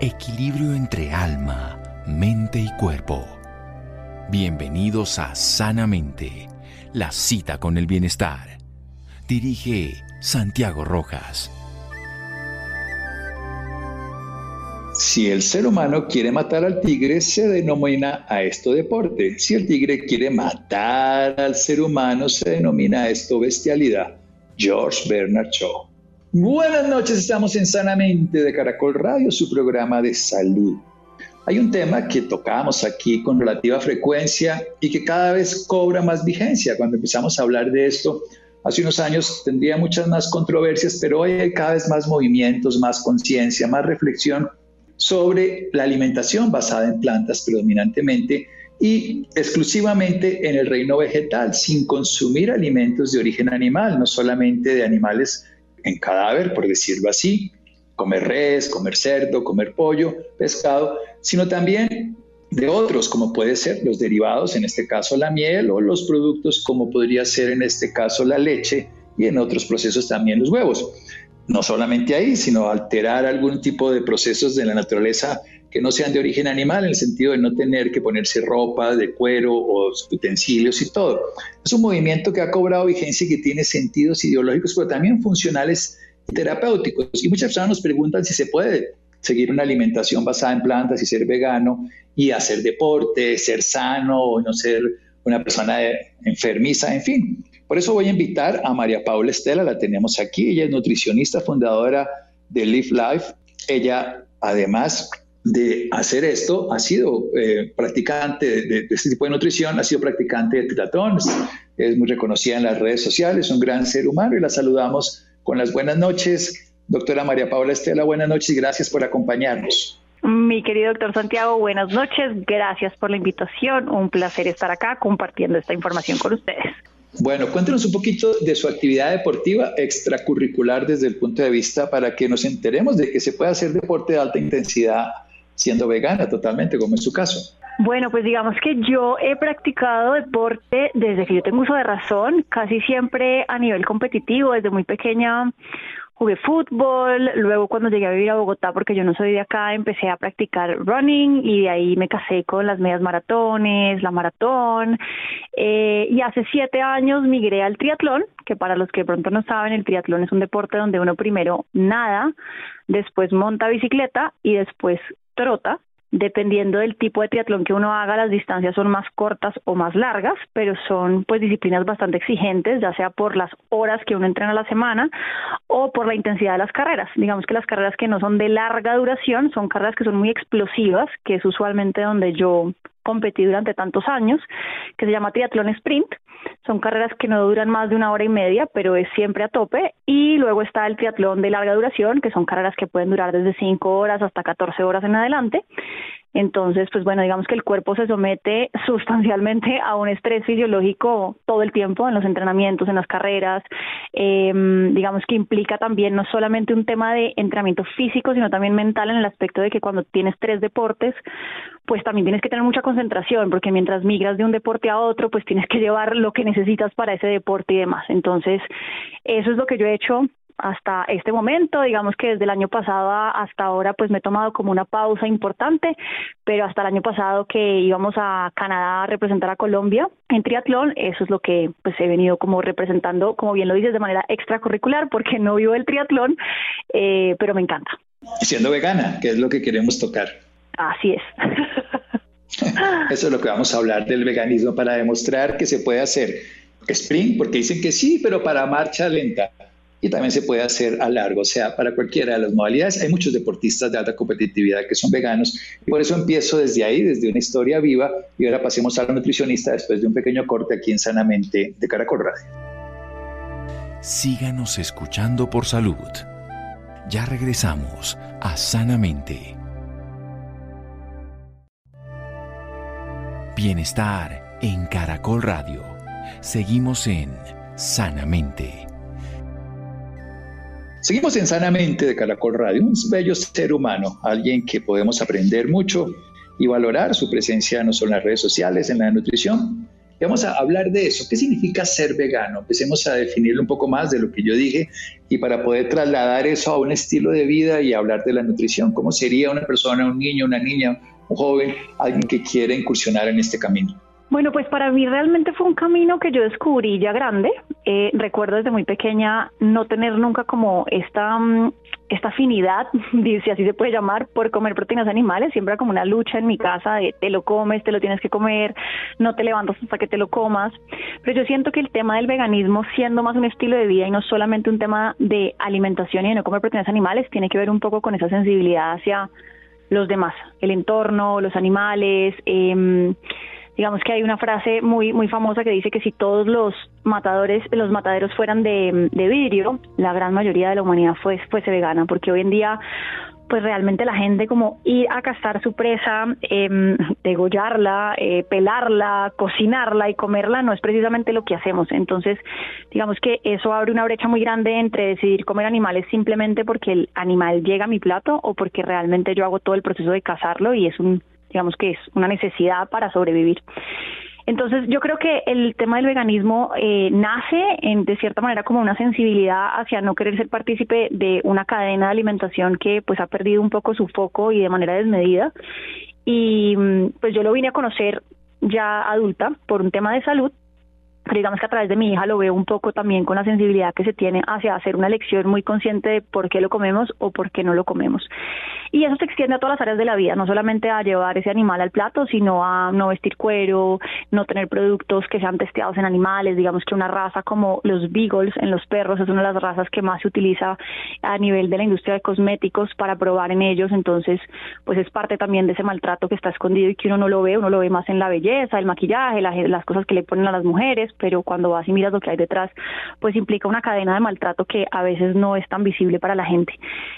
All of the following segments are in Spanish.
Equilibrio entre alma, mente y cuerpo. Bienvenidos a Sanamente, la cita con el bienestar. Dirige Santiago Rojas. Si el ser humano quiere matar al tigre, se denomina a esto deporte. Si el tigre quiere matar al ser humano, se denomina esto bestialidad. George Bernard Shaw. Buenas noches, estamos en Sanamente de Caracol Radio, su programa de salud. Hay un tema que tocamos aquí con relativa frecuencia y que cada vez cobra más vigencia. Cuando empezamos a hablar de esto, hace unos años tendría muchas más controversias, pero hoy hay cada vez más movimientos, más conciencia, más reflexión sobre la alimentación basada en plantas predominantemente y exclusivamente en el reino vegetal, sin consumir alimentos de origen animal, no solamente de animales en cadáver, por decirlo así, comer res, comer cerdo, comer pollo, pescado, sino también de otros, como puede ser los derivados, en este caso la miel, o los productos como podría ser en este caso la leche y en otros procesos también los huevos. No solamente ahí, sino alterar algún tipo de procesos de la naturaleza que no sean de origen animal, en el sentido de no tener que ponerse ropa de cuero o utensilios y todo. Es un movimiento que ha cobrado vigencia y que tiene sentidos ideológicos, pero también funcionales y terapéuticos. Y muchas personas nos preguntan si se puede seguir una alimentación basada en plantas y ser vegano y hacer deporte, ser sano o no ser una persona enfermiza, en fin. Por eso voy a invitar a María Paula Estela, la tenemos aquí, ella es nutricionista, fundadora de Live Life. Ella, además de hacer esto, ha sido eh, practicante de, este tipo de nutrición, ha sido practicante de triatlón, es muy reconocida en las redes sociales, un gran ser humano y la saludamos con las buenas noches. Doctora María Paula Estela, buenas noches y gracias por acompañarnos. Mi querido doctor Santiago, buenas noches. Gracias por la invitación. Un placer estar acá compartiendo esta información con ustedes. Bueno, cuéntenos un poquito de su actividad deportiva extracurricular desde el punto de vista para que nos enteremos de que se puede hacer deporte de alta intensidad siendo vegana totalmente, como es su caso. Bueno, pues digamos que yo he practicado deporte desde que yo tengo uso de razón, casi siempre a nivel competitivo, desde muy pequeña jugué fútbol, luego cuando llegué a vivir a Bogotá, porque yo no soy de acá, empecé a practicar running y de ahí me casé con las medias maratones, la maratón, eh, y hace siete años migré al triatlón, que para los que pronto no saben, el triatlón es un deporte donde uno primero nada, después monta bicicleta y después trota, Dependiendo del tipo de triatlón que uno haga, las distancias son más cortas o más largas, pero son pues disciplinas bastante exigentes, ya sea por las horas que uno entrena a la semana o por la intensidad de las carreras. Digamos que las carreras que no son de larga duración son carreras que son muy explosivas, que es usualmente donde yo competí durante tantos años, que se llama triatlón sprint. Son carreras que no duran más de una hora y media, pero es siempre a tope. Y luego está el triatlón de larga duración, que son carreras que pueden durar desde 5 horas hasta 14 horas en adelante. Entonces, pues bueno, digamos que el cuerpo se somete sustancialmente a un estrés fisiológico todo el tiempo en los entrenamientos, en las carreras. Eh, digamos que implica también no solamente un tema de entrenamiento físico, sino también mental en el aspecto de que cuando tienes tres deportes, pues también tienes que tener mucha concentración, porque mientras migras de un deporte a otro, pues tienes que llevar lo que necesitas para ese deporte y demás. Entonces, eso es lo que yo he hecho hasta este momento, digamos que desde el año pasado hasta ahora pues me he tomado como una pausa importante, pero hasta el año pasado que íbamos a Canadá a representar a Colombia en triatlón, eso es lo que pues he venido como representando, como bien lo dices, de manera extracurricular porque no vivo el triatlón, eh, pero me encanta. Siendo vegana, que es lo que queremos tocar. Así es. Eso es lo que vamos a hablar del veganismo para demostrar que se puede hacer sprint, porque dicen que sí, pero para marcha lenta. Y también se puede hacer a largo, o sea, para cualquiera de las modalidades. Hay muchos deportistas de alta competitividad que son veganos y por eso empiezo desde ahí, desde una historia viva. Y ahora pasemos a la nutricionista después de un pequeño corte aquí en Sanamente de Caracol Radio. Síganos escuchando por salud. Ya regresamos a Sanamente. Bienestar en Caracol Radio. Seguimos en Sanamente. Seguimos en Sanamente de Caracol Radio, un bello ser humano, alguien que podemos aprender mucho y valorar su presencia no solo en las redes sociales, en la nutrición vamos a hablar de eso. ¿Qué significa ser vegano? Empecemos a definirlo un poco más de lo que yo dije y para poder trasladar eso a un estilo de vida y hablar de la nutrición. ¿Cómo sería una persona, un niño, una niña, un joven, alguien que quiere incursionar en este camino? Bueno, pues para mí realmente fue un camino que yo descubrí ya grande. Eh, recuerdo desde muy pequeña no tener nunca como esta, mm, esta afinidad, si así se puede llamar, por comer proteínas animales. Siempre era como una lucha en mi casa de te lo comes, te lo tienes que comer, no te levantas hasta que te lo comas. Pero yo siento que el tema del veganismo, siendo más un estilo de vida y no solamente un tema de alimentación y de no comer proteínas animales, tiene que ver un poco con esa sensibilidad hacia los demás, el entorno, los animales. Eh, digamos que hay una frase muy muy famosa que dice que si todos los matadores los mataderos fueran de, vidrio la gran mayoría de la humanidad fue, fuese vegana porque hoy en día pues realmente la gente como ir a cazar su presa, eh, degollarla, pelarla, cocinarla y comerla no es precisamente lo que hacemos. Entonces, digamos que eso abre una brecha muy grande entre decidir comer animales simplemente porque el animal llega a mi plato o porque realmente yo hago todo el proceso de cazarlo y es un digamos que es una necesidad para sobrevivir. Entonces yo creo que el tema del veganismo eh, nace en, de cierta manera como una sensibilidad hacia no querer ser partícipe de una cadena de alimentación que pues ha perdido un poco su foco y de manera desmedida. Y mm, pues yo lo vine a conocer ya adulta por un tema de salud digamos que a través de mi hija lo veo un poco también con la sensibilidad que se tiene hacia hacer una elección muy consciente de por qué lo comemos o por qué no lo comemos. Y eso se extiende a todas las áreas de la vida, no solamente a llevar ese animal al plato, sino a no vestir cuero, no tener productos que sean testeados en animales, digamos que una raza como los beagles en los perros es una de las razas que más se utiliza a nivel de la industria de cosméticos para probar en ellos, entonces pues es parte también de ese maltrato que está escondido y que uno no lo ve, uno lo ve más en la belleza, el maquillaje, las cosas que le ponen a las mujeres, pero cuando vas y miras lo que hay detrás, pues implica una cadena de maltrato que a veces no es tan visible para la gente.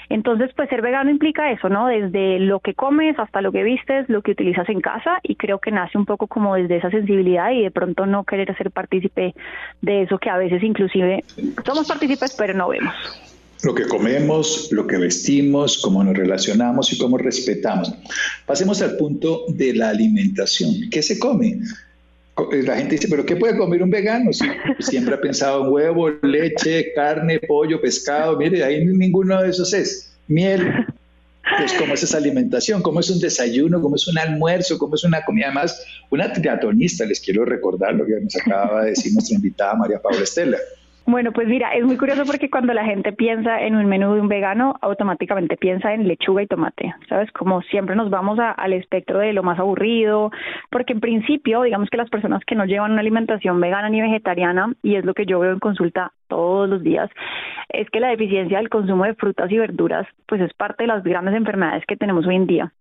Entonces, pues ser vegano implica eso, ¿no? Desde lo que comes hasta lo que vistes, lo que utilizas en casa y creo que nace un poco como desde esa sensibilidad y de pronto no querer ser partícipe de eso que a veces inclusive somos partícipes pero no vemos. Lo que comemos, lo que vestimos, cómo nos relacionamos y cómo respetamos. Pasemos al punto de la alimentación. ¿Qué se come? Eh, la gente dice, pero ¿qué puede comer un vegano? siempre ha pensado en huevo, leche, carne, pollo, pescado. Mire, ahí ninguno de esos es. Miel. Pues cómo es esa alimentación, cómo es un desayuno, cómo es un almuerzo, cómo es una comida. Además, una triatlonista, les quiero recordar lo que nos acaba de decir nuestra invitada María Paula Estela. Bueno, pues mira, es muy curioso porque cuando la gente piensa en un menú de un vegano, automáticamente piensa en lechuga y tomate, ¿sabes? Como siempre nos vamos al espectro de lo más aburrido, porque en principio, digamos que las personas que no llevan una alimentación vegana ni vegetariana, y es lo que yo veo en consulta todos los días, es que la deficiencia del consumo de frutas y verduras, pues es parte de las grandes enfermedades que tenemos hoy en día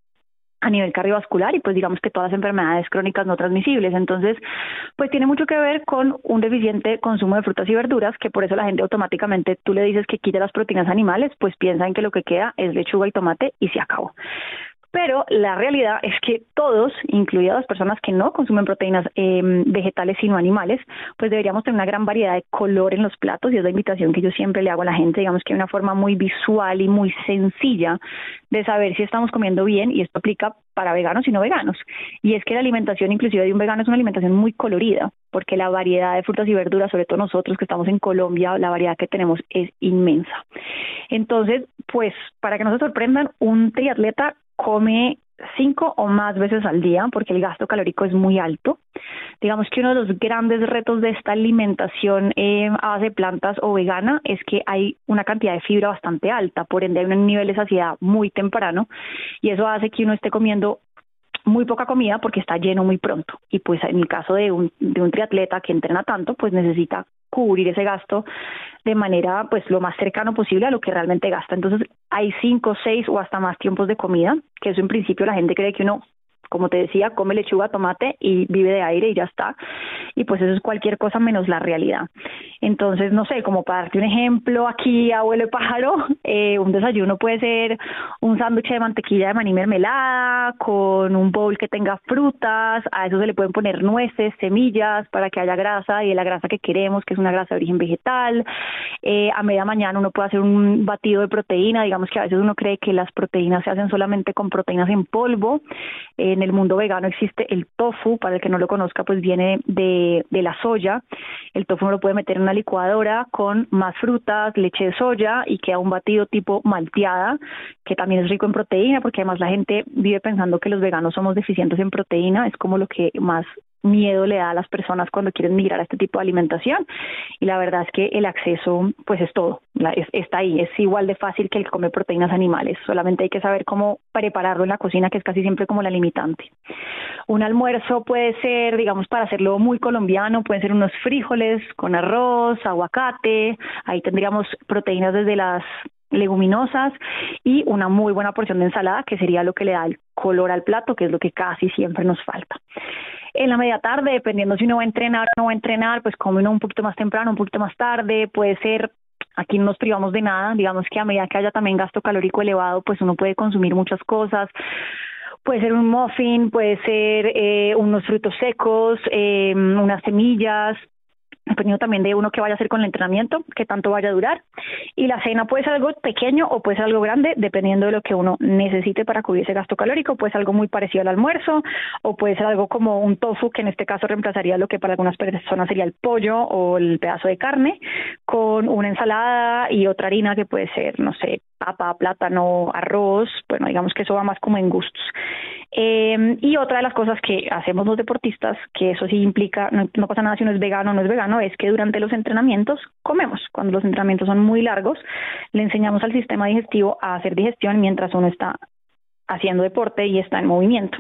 a nivel cardiovascular y pues digamos que todas las enfermedades crónicas no transmisibles. Entonces, pues tiene mucho que ver con un deficiente consumo de frutas y verduras, que por eso la gente automáticamente tú le dices que quite las proteínas animales, pues piensa en que lo que queda es lechuga y tomate y se acabó. Pero la realidad es que todos, incluidas las personas que no consumen proteínas em, vegetales sino animales, pues deberíamos tener una gran variedad de color en los platos y es la invitación que yo siempre le hago a la gente. Digamos que hay una forma muy visual y muy sencilla de saber si estamos comiendo bien y esto aplica para veganos y no veganos. Y es que la alimentación inclusive de un vegano es una alimentación muy colorida, porque la variedad de frutas y verduras, sobre todo nosotros que estamos en Colombia, la variedad que tenemos es inmensa. Entonces, pues para que no se sorprendan, un triatleta come cinco o más veces al día porque el gasto calórico es muy alto. Digamos que uno de los grandes retos de esta alimentación eh, a base de plantas o vegana es que hay una cantidad de fibra bastante alta, por ende hay un nivel de saciedad muy temprano y eso hace que uno esté comiendo muy poca comida porque está lleno muy pronto. Y pues en el caso de un, de un triatleta que entrena tanto, pues necesita cubrir ese gasto de manera pues lo más cercano posible a lo que realmente gasta. Entonces hay cinco, seis o hasta más tiempos de comida, que eso en principio la gente cree que uno como te decía, come lechuga, tomate y vive de aire y ya está. Y pues eso es cualquier cosa menos la realidad. Entonces, no sé, como para darte un ejemplo aquí, abuelo de pájaro, eh, un desayuno puede ser un sándwich de mantequilla de maní mermelada con un bowl que tenga frutas, a eso se le pueden poner nueces, semillas para que haya grasa y la grasa que queremos, que es una grasa de origen vegetal. Eh, a media mañana uno puede hacer un batido de proteína, digamos que a veces uno cree que las proteínas se hacen solamente con proteínas en polvo. Eh, en el mundo vegano existe el tofu, para el que no lo conozca, pues viene de, de la soya. El tofu uno lo puede meter en una licuadora con más frutas, leche de soya y queda un batido tipo malteada, que también es rico en proteína, porque además la gente vive pensando que los veganos somos deficientes en proteína, es como lo que más miedo le da a las personas cuando quieren migrar a este tipo de alimentación. Y la verdad es que el acceso pues es todo, está ahí, es igual de fácil que el comer proteínas animales, solamente hay que saber cómo prepararlo en la cocina que es casi siempre como la limitante. Un almuerzo puede ser, digamos, para hacerlo muy colombiano, pueden ser unos frijoles con arroz, aguacate, ahí tendríamos proteínas desde las leguminosas y una muy buena porción de ensalada que sería lo que le da el color al plato, que es lo que casi siempre nos falta. En la media tarde, dependiendo si uno va a entrenar o no va a entrenar, pues come uno un poquito más temprano, un poquito más tarde, puede ser aquí no nos privamos de nada, digamos que a medida que haya también gasto calórico elevado, pues uno puede consumir muchas cosas, puede ser un muffin, puede ser eh, unos frutos secos, eh, unas semillas, dependiendo también de uno que vaya a hacer con el entrenamiento, qué tanto vaya a durar. Y la cena puede ser algo pequeño o puede ser algo grande, dependiendo de lo que uno necesite para cubrir ese gasto calórico. Puede ser algo muy parecido al almuerzo o puede ser algo como un tofu, que en este caso reemplazaría lo que para algunas personas sería el pollo o el pedazo de carne, con una ensalada y otra harina que puede ser, no sé, papa, plátano, arroz, bueno, digamos que eso va más como en gustos. Eh, y otra de las cosas que hacemos los deportistas, que eso sí implica, no, no, pasa nada si uno es vegano o no es vegano, es que durante los entrenamientos comemos. Cuando los entrenamientos son muy largos, le enseñamos al sistema digestivo a hacer digestión mientras uno está haciendo deporte y está en movimiento.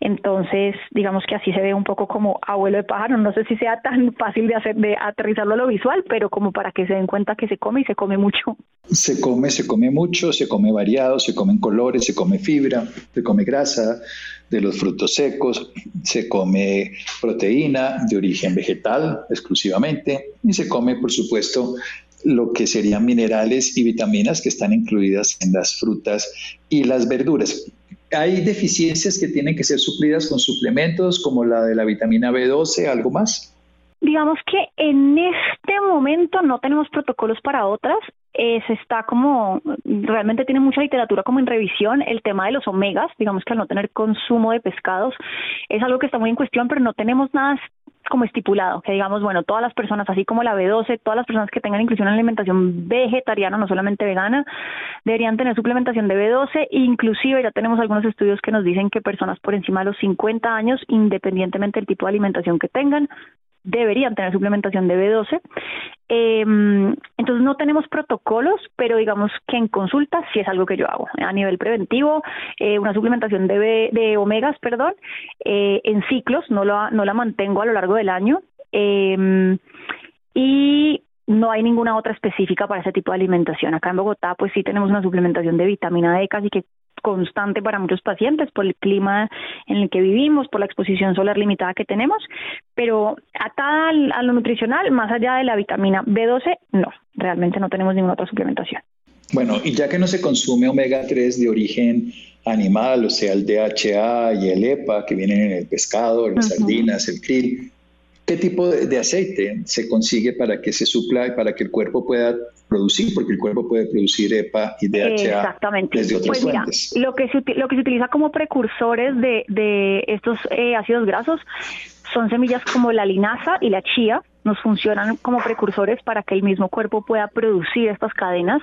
Entonces, digamos que así se ve un poco como abuelo de pájaro. No sé si sea tan fácil de hacer, aterrizarlo a lo visual, pero como para que se den cuenta que se come y se come mucho. Se come, se come mucho, se come variado, se comen colores, se come fibra, se come grasa de los frutos secos, se come proteína de origen vegetal exclusivamente y se come, por supuesto, lo que serían minerales y vitaminas que están incluidas en las frutas y las verduras. ¿Hay deficiencias que tienen que ser suplidas con suplementos como la de la vitamina B12, algo más? Digamos que en este momento no tenemos protocolos para otras. Eh, se está como, realmente tiene mucha literatura como en revisión el tema de los omegas, digamos que al no tener consumo de pescados es algo que está muy en cuestión, pero no tenemos nada como estipulado, que digamos, bueno, todas las personas, así como la B12, todas las personas que tengan inclusión en alimentación vegetariana, no solamente vegana, deberían tener suplementación de B12, inclusive ya tenemos algunos estudios que nos dicen que personas por encima de los 50 años, independientemente del tipo de alimentación que tengan, deberían tener suplementación de B12. Eh, entonces no tenemos protocolos, pero digamos que en consulta sí es algo que yo hago. A nivel preventivo, eh, una suplementación de, de omegas, perdón, eh, en ciclos, no, lo, no la mantengo a lo largo del año. Em, y no hay ninguna otra específica para ese tipo de alimentación. Acá en Bogotá, pues sí tenemos una suplementación de vitamina D casi que constante para muchos pacientes por el clima en el que vivimos, por la exposición solar limitada que tenemos, pero atada a lo nutricional, más allá de la vitamina B12, no, realmente no tenemos ninguna otra suplementación. Bueno, y ya que no se consume omega 3 de origen animal, o sea, el DHA y el EPA que vienen en el pescado, las sardinas, el krill, ¿qué tipo de, aceite se consigue para que se supla y para que el cuerpo pueda producir, porque el cuerpo puede producir EPA y DHA Exactamente. desde otras pues mira, Lo que, se, lo que se utiliza como precursores de, de estos eh, ácidos grasos son semillas como la linaza y la chía, nos funcionan como precursores para que el mismo cuerpo pueda producir estas cadenas,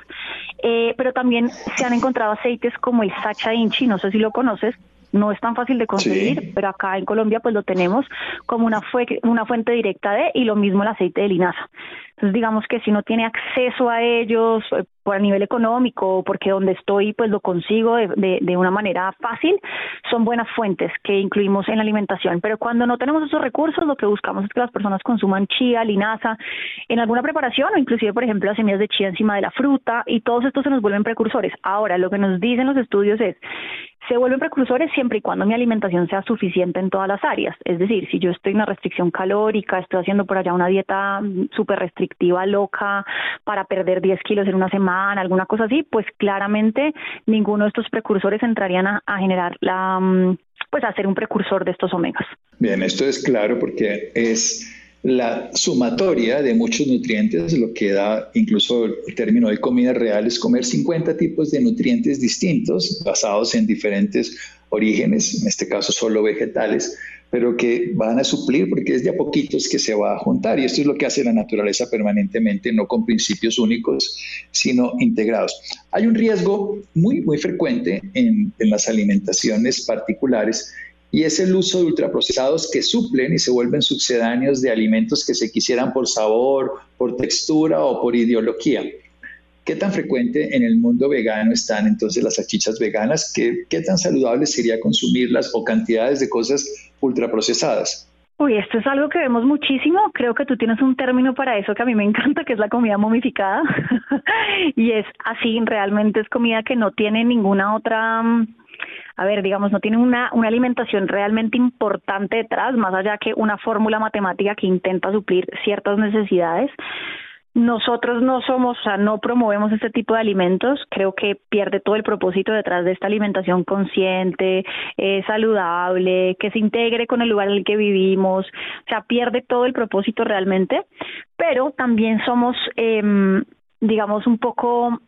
eh, pero también se han encontrado aceites como el Sacha Inchi, no sé si lo conoces, no es tan fácil de conseguir, pero acá en Colombia pues lo tenemos como una, una fuente directa de y lo mismo el aceite de linaza. Entonces digamos que si no tiene acceso a ellos eh, por a nivel económico, porque donde estoy pues lo consigo de, de, una manera fácil, son buenas fuentes que incluimos en la alimentación. Pero cuando no tenemos esos recursos, lo que buscamos es que las personas consuman chía, linaza en alguna preparación o inclusive, por ejemplo, las semillas de chía encima de la fruta y todos estos se nos vuelven precursores. Ahora, lo que nos dicen los estudios es se vuelven precursores siempre y cuando mi alimentación sea suficiente en todas las áreas. Es decir, si yo estoy en una restricción calórica, estoy haciendo por allá una dieta súper restrictiva, loca, para perder 10 kilos en una semana, alguna cosa así, pues claramente ninguno de estos precursores entrarían a, generar la, mm, pues a ser un precursor de estos omegas. Bien, esto es claro porque es la sumatoria de muchos nutrientes, lo que da incluso el término de comida real, es comer 50 tipos de nutrientes distintos basados en diferentes orígenes, en este caso solo vegetales, pero que van a suplir porque es de a poquitos que se va a juntar. Y esto es lo que hace la naturaleza permanentemente, no con principios únicos, sino integrados. Hay un riesgo muy, muy frecuente en, en las alimentaciones particulares y es el uso de ultraprocesados que suplen y se vuelven sucedáneos de alimentos que se quisieran por sabor, por textura o por ideología. ¿Qué tan frecuente en el mundo vegano están entonces las salchichas veganas? ¿Qué, qué tan saludable sería consumirlas o cantidades de cosas ultraprocesadas? Uy, esto es algo que vemos muchísimo. Creo que tú tienes un término para eso que a mí me encanta, que es la comida momificada. y es así, realmente es comida que no tiene ninguna otra mm, a ver, digamos, no tienen una, una alimentación realmente importante detrás, más allá que una fórmula matemática que intenta suplir ciertas necesidades. Nosotros no somos, o sea, no promovemos este tipo de alimentos. Creo que pierde todo el propósito detrás de esta alimentación consciente, eh, saludable, que se integre con el lugar en el que vivimos. O sea, pierde todo el propósito realmente. Pero también somos, eh, digamos, un poco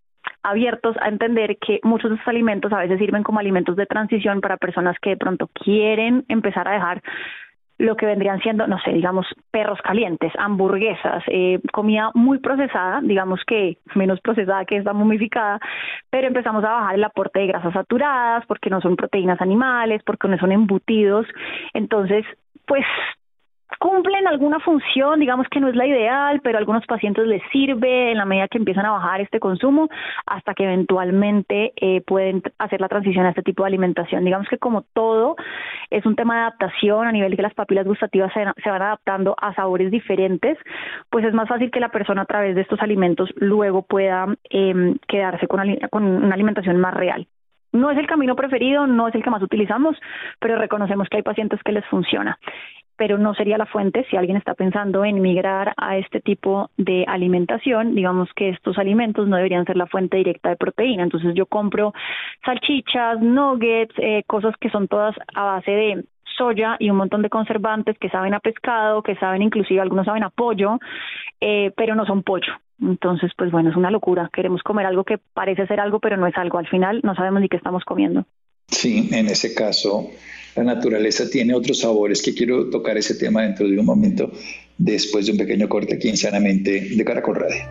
abiertos a entender que muchos de estos alimentos a veces sirven como alimentos de transición para personas que de pronto quieren empezar a dejar lo que vendrían siendo, no sé, digamos, perros calientes, hamburguesas, eh, comida muy procesada, digamos que menos procesada que esta momificada, pero empezamos a bajar el aporte de grasas saturadas porque no son proteínas animales, porque no son embutidos. Entonces, pues cumplen alguna función, digamos que no es la ideal, pero a algunos pacientes les sirve en la medida que empiezan a bajar este consumo hasta que eventualmente eh, pueden hacer la transición a este tipo de alimentación. Digamos que como todo es un tema de adaptación a nivel que las papilas gustativas se, van adaptando a sabores diferentes, pues es más fácil que la persona a través de estos alimentos luego pueda em, quedarse con una alimentación más real. No es el camino preferido, no es el que más utilizamos, pero reconocemos que hay pacientes que les funciona pero no sería la fuente si alguien está pensando en migrar a este tipo de alimentación, digamos que estos alimentos no deberían ser la fuente directa de proteína. Entonces yo compro salchichas, nuggets, eh, cosas que son todas a base de soya y un montón de conservantes que saben a pescado, que saben inclusive algunos saben a pollo, eh, pero no son pollo. Entonces, pues bueno, es una locura. Queremos comer algo que parece ser algo, pero no es algo. Al final no sabemos ni qué estamos comiendo. Sí, en ese caso la naturaleza tiene otros sabores que quiero tocar ese tema dentro de un momento después de un pequeño corte aquí en Sanamente de Caracol Radio.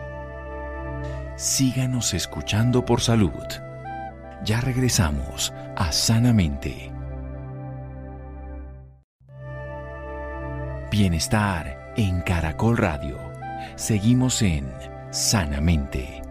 Síganos escuchando por salud. Ya regresamos a Sanamente. Bienestar en Caracol Radio. Seguimos en Sanamente.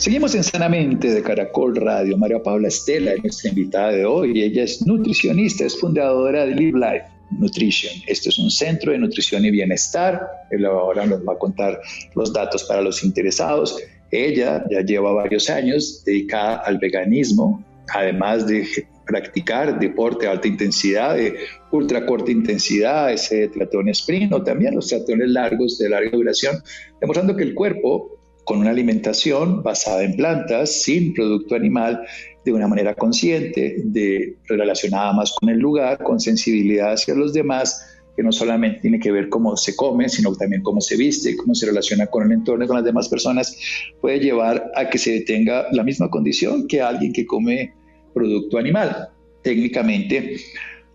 Seguimos en Sanamente de Caracol Radio. María Paula Estela es nuestra invitada de hoy. Ella es nutricionista, es fundadora de Live Life Nutrition. Esto es un centro de nutrición y bienestar. Él ahora nos va a contar los datos para los interesados. Ella ya lleva varios años dedicada al veganismo, además de practicar deporte de alta intensidad, de ultra corta intensidad, ese triatlón sprint o también los triatlones largos de larga duración, demostrando que el cuerpo con una alimentación basada en plantas, sin producto animal, de una manera consciente, de, relacionada más con el lugar, con sensibilidad hacia los demás, que no solamente tiene que ver cómo se come, sino también cómo se viste, cómo se relaciona con el entorno y con las demás personas, puede llevar a que se tenga la misma condición que alguien que come producto animal. Técnicamente,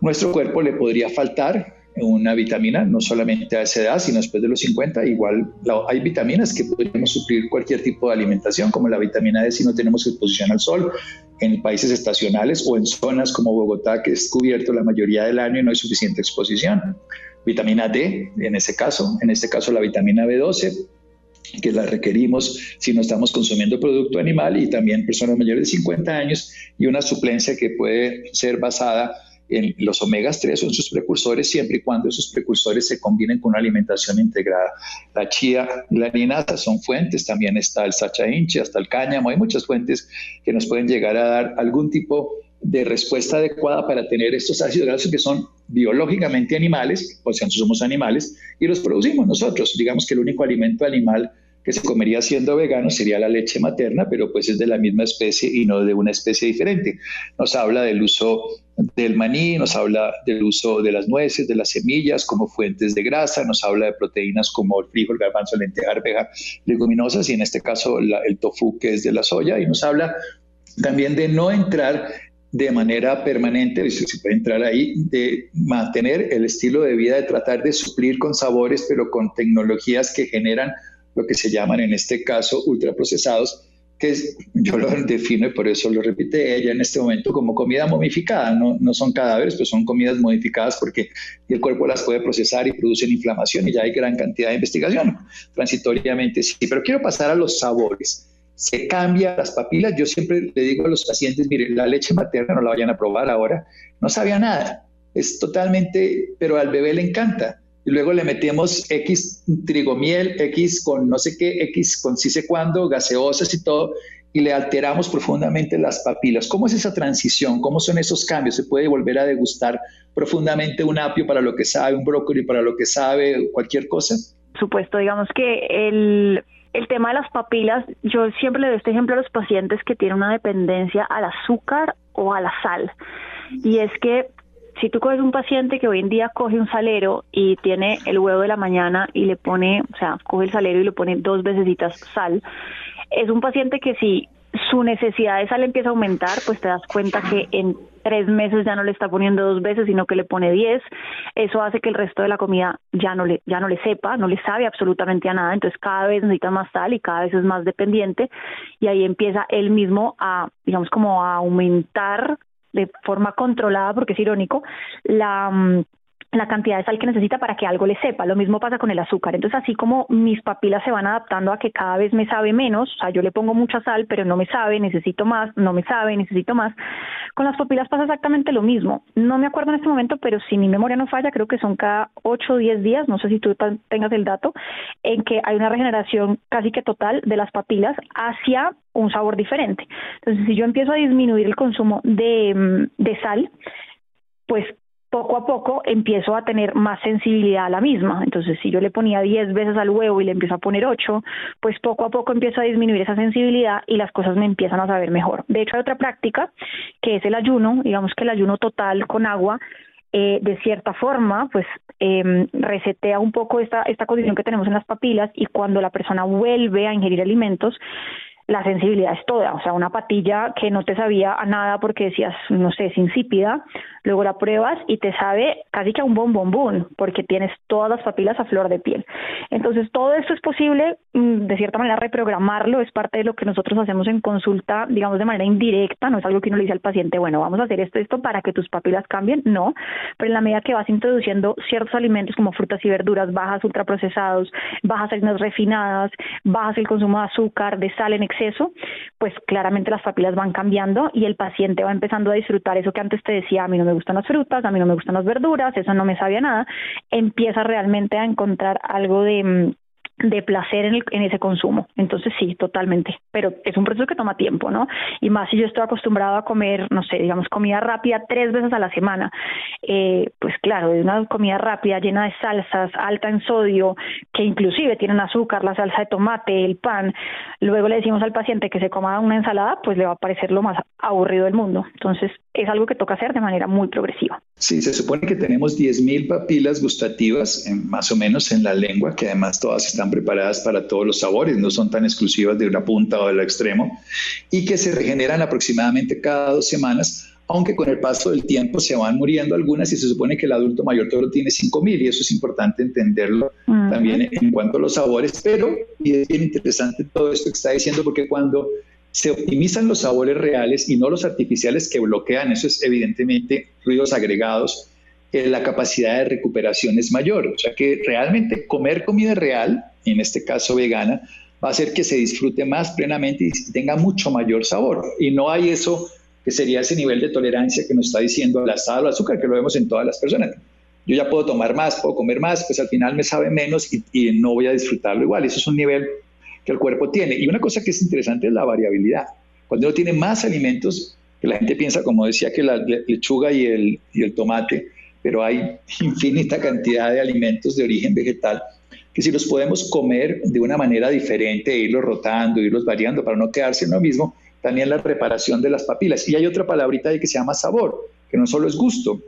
nuestro cuerpo le podría faltar una vitamina, no solamente a esa edad, sino después de los 50. Igual hay vitaminas que podemos suplir cualquier tipo de alimentación, como la vitamina D si no tenemos exposición al sol, en países estacionales o en zonas como Bogotá, que es cubierto la mayoría del año y no hay suficiente exposición. Vitamina D, en ese caso, en este caso la vitamina B12, que la requerimos si no estamos consumiendo producto animal y también personas mayores de 50 años y una suplencia que puede ser basada en los omegas 3 son sus precursores siempre y cuando esos precursores se combinen con una alimentación integrada. La chía y la linaza son fuentes, también está el sacha inchi, hasta el cáñamo, hay muchas fuentes que nos pueden llegar a dar algún tipo de respuesta adecuada para tener estos ácidos grasos que son biológicamente animales, o sea, somos animales, y los producimos nosotros. Digamos que el único alimento animal que se comería siendo vegano sería la leche materna, pero pues es de la misma especie y no de una especie diferente. Nos habla del uso del maní, nos habla del uso de las nueces, de las semillas como fuentes de grasa, nos habla de proteínas como el frijol, garbanzo, lenteja, arveja, leguminosas y en este caso el tofu que es de la soya y nos habla también de no entrar de manera permanente, se puede entrar ahí, de mantener el estilo de vida, de tratar de suplir con sabores, pero con tecnologías que generan lo que se llaman en este caso ultraprocesados, que yo lo defino y por eso lo repite ella en este momento como comida momificada. No, no son cadáveres, pero son comidas modificadas porque el cuerpo las puede procesar y producen inflamación y ya hay gran cantidad de investigación. Transitoriamente sí, pero quiero pasar a los sabores. Se cambia las papilas. Yo siempre le digo a los pacientes, mire, la leche materna no la vayan a probar ahora. No sabía nada. Es totalmente, pero al bebé le encanta y luego le metemos X trigomiel, X con no sé qué, X con sí sé cuándo, gaseosas y todo, y le alteramos profundamente las papilas. ¿Cómo es esa transición? ¿Cómo son esos cambios? ¿Se puede volver a degustar profundamente un apio para lo que sabe, un brócoli para lo que sabe, cualquier cosa? Supuesto, digamos que el, el tema de las papilas, yo siempre le doy este ejemplo a los pacientes que tienen una dependencia al azúcar o a la sal. Y es que si tú coges un paciente que hoy en día coge un salero y tiene el huevo de la mañana y le pone, o sea, coge el salero y le pone dos veces sal, es un paciente que si su necesidad de sal empieza a aumentar, pues te das cuenta que en tres meses ya no le está poniendo dos veces, sino que le pone diez. Eso hace que el resto de la comida ya no le, ya no le sepa, no le sabe absolutamente a nada. Entonces cada vez necesita más sal y cada vez es más dependiente. Y ahí empieza él mismo a, digamos, como a aumentar de forma controlada, porque es irónico, la, mm, la cantidad de sal que necesita para que algo le sepa. Lo mismo pasa con el azúcar. Entonces, así como mis papilas se van adaptando a que cada vez me sabe menos, o sea, yo le pongo mucha sal, pero no me sabe, necesito más, no me sabe, necesito más. Con las papilas pasa exactamente lo mismo. No me acuerdo en este momento, pero si mi memoria no falla, creo que son cada 8 o 10 días, no sé si tú tengas el dato, en que hay una regeneración casi que total de las papilas hacia un sabor diferente. Entonces, si yo empiezo a disminuir el consumo de, mm, de sal, pues poco a poco empiezo a tener más sensibilidad a la misma. Entonces, si yo le ponía 10 veces al huevo y le empiezo a poner 8, pues poco a poco empiezo a disminuir esa sensibilidad y las cosas me empiezan a saber mejor. De hecho, hay otra práctica que es el ayuno, digamos que el ayuno total con agua, eh, de cierta forma, pues eh, resetea un poco esta, esta condición que tenemos en las papilas y cuando la persona vuelve a ingerir alimentos, la sensibilidad es toda, o sea, una patilla que no te sabía a nada porque decías, no sé, es insípida, luego la pruebas y te sabe casi que a un bombombón, porque tienes todas las papilas a flor de piel. Entonces, todo esto es posible, mm, de cierta manera, reprogramarlo, es parte de lo que nosotros hacemos en consulta, digamos, de manera indirecta, no es algo que uno le dice al paciente, bueno, vamos a hacer esto, esto para que tus papilas cambien, no, pero en la medida que vas introduciendo ciertos alimentos como frutas y verduras, bajas ultraprocesados, bajas harinas refinadas, bajas el consumo de azúcar, de sal en exceso, pues claramente las papilas van cambiando y el paciente va empezando a disfrutar eso que antes te decía, a mí no me gustan las frutas, a mí no me gustan las verduras, eso no me sabía nada, empieza realmente a encontrar algo de mm, de placer en, en, ese consumo. Entonces sí, totalmente, pero es un proceso que toma tiempo, ¿no? Y más si yo estoy acostumbrado a comer, no sé, digamos, comida rápida tres veces a la semana, eh, pues claro, es una comida rápida llena de salsas, alta en sodio, que inclusive tienen azúcar, la salsa de tomate, el pan, luego le decimos al paciente que se coma una ensalada, pues le va a parecer lo más aburrido del mundo. Entonces es algo que toca hacer de manera muy progresiva. Sí, se supone que tenemos 10.000 papilas gustativas, más o menos en la lengua, que además todas están preparadas para todos los sabores, no son tan exclusivas de una punta o del extremo, y que se regeneran aproximadamente cada dos semanas, aunque con el paso del tiempo se van muriendo algunas y se supone que el adulto mayor todo tiene 5.000 y eso es importante entenderlo también en cuanto a los sabores, pero y es bien interesante todo esto que está diciendo porque cuando se optimizan los sabores reales y no los artificiales que bloquean, eso es evidentemente ruidos agregados, la capacidad de recuperación es mayor. O sea que realmente comer comida real, en este caso vegana, va a hacer que se disfrute más plenamente y tenga mucho mayor sabor. Y no hay eso que sería ese nivel de tolerancia que nos está diciendo la sal o el azúcar, que lo vemos en todas las personas. Yo ya puedo tomar más, puedo comer más, pues al final me sabe menos y, y no voy a disfrutarlo igual. Eso es un nivel que el cuerpo tiene. Y una cosa que es interesante es la variabilidad. Cuando uno tiene más alimentos, que la gente piensa, como decía, que la lechuga y el, y el tomate, pero hay infinita cantidad de alimentos de origen vegetal que si los podemos comer de una manera diferente, irlos rotando, irlos variando para no quedarse en lo mismo, también la reparación de las papilas. Y hay otra palabrita que se llama sabor, que no solo es gusto.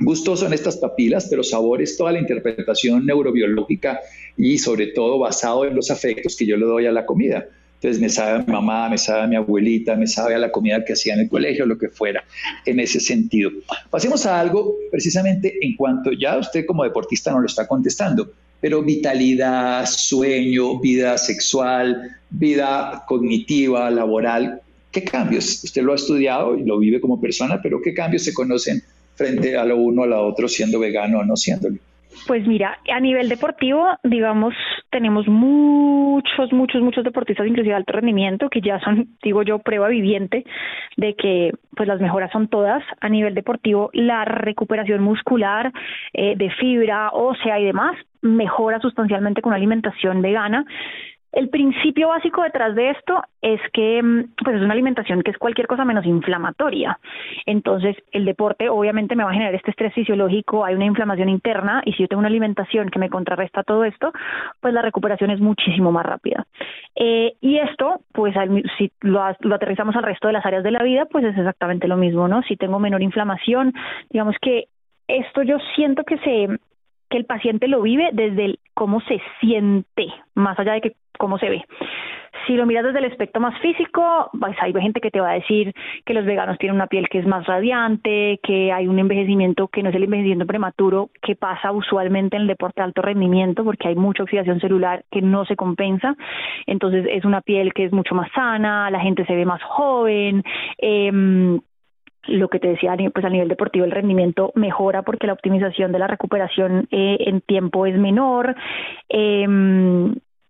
Gusto son estas papilas, pero sabor es toda la interpretación neurobiológica y sobre todo basado en los afectos que yo le doy a la comida. Entonces me sabe a mi mamá, me sabe a mi abuelita, me sabe a la comida que hacía en el colegio, lo que fuera, en ese sentido. Pasemos a algo precisamente en cuanto ya usted como deportista no lo está contestando, pero vitalidad, sueño, vida sexual, vida cognitiva, laboral, ¿qué cambios? Usted lo ha estudiado y lo vive como persona, pero ¿qué cambios se conocen frente a lo uno a lo otro siendo vegano o no siéndolo? Pues mira, a nivel deportivo, digamos, tenemos muchos, muchos, muchos deportistas, inclusive de alto rendimiento, que ya son, digo yo, prueba viviente de que pues las mejoras son todas. A nivel deportivo, la recuperación muscular, eh, de fibra ósea y demás, mejora sustancialmente con una alimentación vegana. El principio básico detrás de esto es que mm, pues es una alimentación que es cualquier cosa menos inflamatoria. Entonces, el deporte obviamente me va a generar este estrés fisiológico, hay una inflamación interna y si yo tengo una alimentación que me contrarresta todo esto, pues la recuperación es muchísimo más rápida. Eh, y esto, pues si lo, lo aterrizamos al resto de las áreas de la vida, pues es exactamente lo mismo, ¿no? Si tengo menor inflamación, digamos que esto yo siento que se que el paciente lo vive desde el cómo se siente, más allá de que cómo se ve. Si lo miras desde el aspecto más físico, pues hay gente que te va a decir que los veganos tienen una piel que es más radiante, que hay un envejecimiento que no es el envejecimiento prematuro que pasa usualmente en el deporte de alto rendimiento porque hay mucha oxidación celular que no se compensa. Entonces es una piel que es mucho más sana, la gente se ve más joven. Eh, lo que te decía, pues a nivel deportivo el rendimiento mejora porque la optimización de la recuperación eh, en tiempo es menor. Eh,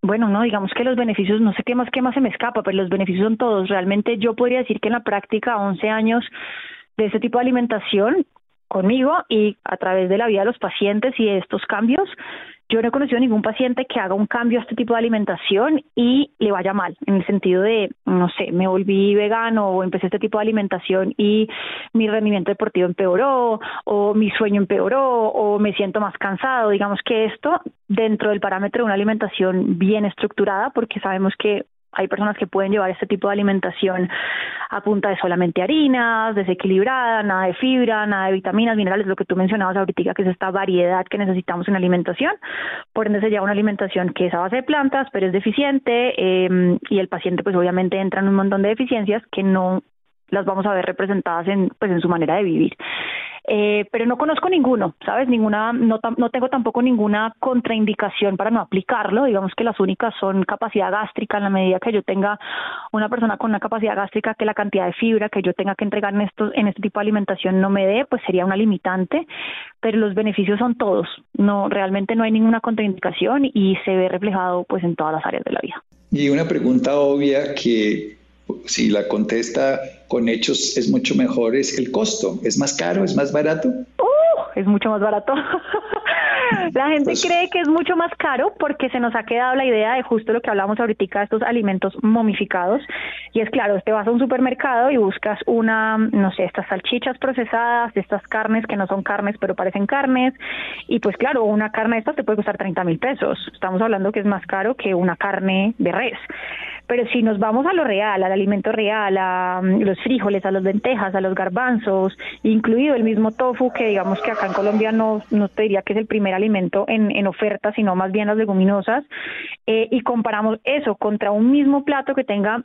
bueno, no, digamos que los beneficios, no sé qué más, qué más se me escapa, pero los beneficios son todos. Realmente yo podría decir que en la práctica, 11 años de este tipo de alimentación conmigo y a través de la vida de los pacientes y de estos cambios, yo no he conocido ningún paciente que haga un cambio a este tipo de alimentación y le vaya mal, en el sentido de, no sé, me volví vegano o empecé este tipo de alimentación y mi rendimiento deportivo empeoró o mi sueño empeoró o me siento más cansado. Digamos que esto dentro del parámetro de una alimentación bien estructurada, porque sabemos que hay personas que pueden llevar este tipo de alimentación a punta de solamente harinas, desequilibrada, nada de fibra, nada de vitaminas, minerales, lo que tú mencionabas ahorita, que es esta variedad que necesitamos en alimentación. Por ende, se lleva una alimentación que es a base de plantas, pero es deficiente eh, y el paciente, pues obviamente, entra en un montón de deficiencias que no las vamos a ver representadas en, pues, en su manera de vivir. Eh, pero no conozco ninguno, ¿sabes? Ninguna, no, no tengo tampoco ninguna contraindicación para no aplicarlo. Digamos que las únicas son capacidad gástrica. En la medida que yo tenga una persona con una capacidad gástrica que la cantidad de fibra que yo tenga que entregar en, estos, en este tipo de alimentación no me dé, pues sería una limitante. Pero los beneficios son todos. No, realmente no hay ninguna contraindicación y se ve reflejado pues en todas las áreas de la vida. Y una pregunta obvia que si la contesta con hechos es mucho mejor, es el costo. ¿Es más caro? ¿Es más barato? Uh, es mucho más barato. la gente pues cree que es mucho más caro porque se nos ha quedado la idea de justo lo que hablamos ahorita, de estos alimentos momificados. Y es claro, te vas a un supermercado y buscas una, no sé, estas salchichas procesadas, estas carnes que no son carnes pero parecen carnes. Y pues claro, una carne de estas te puede costar 30 mil pesos. Estamos hablando que es más caro que una carne de res. Pero si nos vamos a lo real, al alimento real, a mm, los frijoles, a las lentejas, a los garbanzos, incluido el mismo tofu, que digamos que acá en Colombia no, no te diría que es el primer alimento en, en oferta, sino más bien las leguminosas, eh, y comparamos eso contra un mismo plato que tenga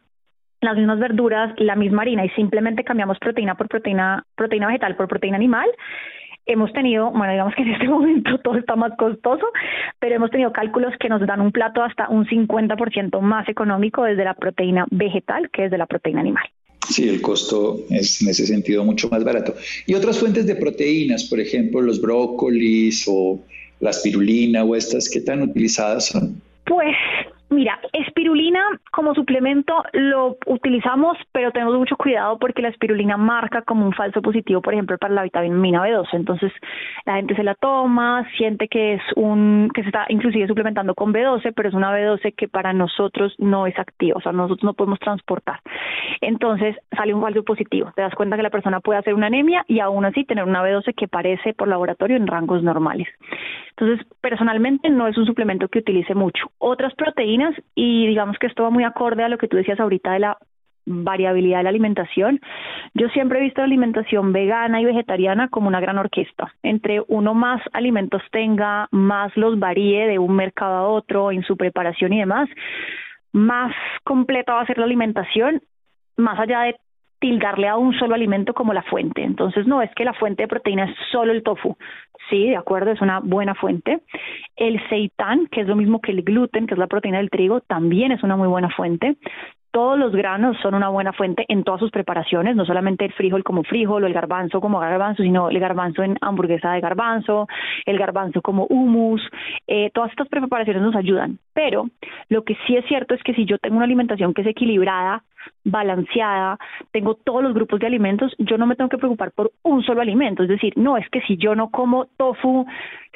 las mismas verduras, la misma harina y simplemente cambiamos proteína por proteína, proteína vegetal por proteína animal, hemos tenido, bueno, digamos que en este momento todo está más costoso, pero hemos tenido cálculos que nos dan un plato hasta un 50% más económico desde la proteína vegetal que desde la proteína animal. Sí, el costo es en ese sentido mucho más barato. Y otras fuentes de proteínas, por ejemplo, los brócolis o la espirulina o estas, ¿qué tan utilizadas son? Pues Mira, espirulina como suplemento lo utilizamos, pero tenemos mucho cuidado porque la espirulina marca como un falso positivo, por ejemplo, para la vitamina B12. Entonces, la gente se la toma, siente que es un que se está inclusive suplementando con B12, pero es una B12 que para nosotros no es activa, o sea, nosotros no podemos transportar. entonces sale un falso positivo. Te das cuenta que la persona puede hacer una anemia y aún así tener una B12 que parece por laboratorio en rangos normales. Entonces, personalmente no es un suplemento que utilice mucho. Otras proteínas, y digamos que esto va muy acorde a lo que tú decías ahorita de la variabilidad de la alimentación. Yo siempre he visto la alimentación vegana y vegetariana como una gran orquesta. Entre uno más alimentos tenga, más los varíe de un mercado a otro en su preparación y demás, más completa va a ser la alimentación, más allá de tildarle a un solo alimento como la fuente. Entonces, no es que la fuente de proteína es solo el tofu. Sí, de acuerdo, es una buena fuente. El seitán, que es lo mismo que el gluten, que es la proteína del trigo, también es una muy buena fuente todos los granos son una buena fuente en todas sus preparaciones, no solamente el frijol como frijol o el garbanzo como garbanzo, sino el garbanzo en hamburguesa de garbanzo, el garbanzo como hummus, eh, todas estas preparaciones nos ayudan. Pero lo que sí es cierto es que si yo tengo una alimentación que es equilibrada, balanceada, tengo todos los grupos de alimentos, yo no me tengo que preocupar por un solo alimento. Es decir, no es que si yo no como tofu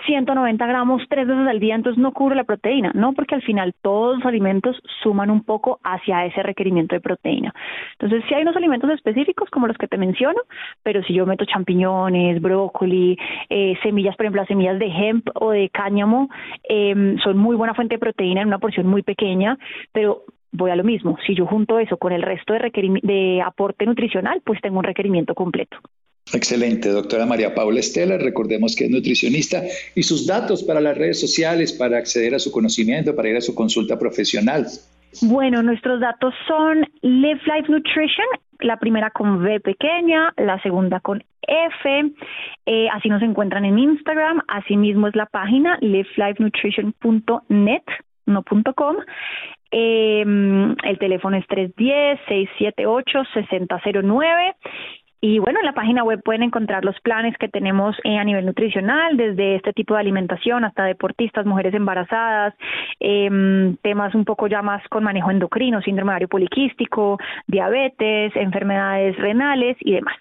190 gramos tres veces al día, entonces no cubre la proteína. No, porque al final todos los alimentos suman un poco hacia ese requerimiento de proteína. Entonces, si hay unos alimentos específicos como los que te menciono, pero si yo meto champiñones, brócoli, eh, semillas, por ejemplo, las semillas de hemp o de cáñamo, eh, son muy buena fuente de proteína en una porción muy pequeña, pero voy a lo mismo. Si yo junto eso con el resto de, de aporte nutricional, pues tengo un requerimiento completo. Excelente, doctora María Paula Estela. Recordemos que es nutricionista y sus datos para las redes sociales, para acceder a su conocimiento, para ir a su consulta profesional. Bueno, nuestros datos son Live Life Nutrition, la primera con V pequeña, la segunda con F. Eh, así nos encuentran en Instagram. Asimismo es la página livelifenutrition.net, no .com. Eh, el teléfono es 310-678-6009. Y bueno, en la página web pueden encontrar los planes que tenemos eh, a nivel nutricional, desde este tipo de alimentación hasta deportistas, mujeres embarazadas, eh, temas un poco ya más con manejo endocrino, síndrome ovario poliquístico, diabetes, enfermedades renales y demás.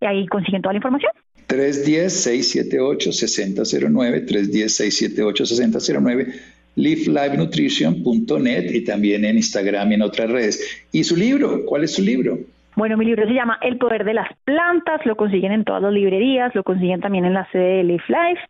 Y ahí consiguen toda la información. 310-678-6009, 310-678-6009 lifelifenutrition.net y también en Instagram y en otras redes. ¿Y su libro? ¿Cuál es su libro? Bueno, mi libro se llama El poder de las plantas, lo consiguen en todas las librerías, lo consiguen también en la sede de Life Life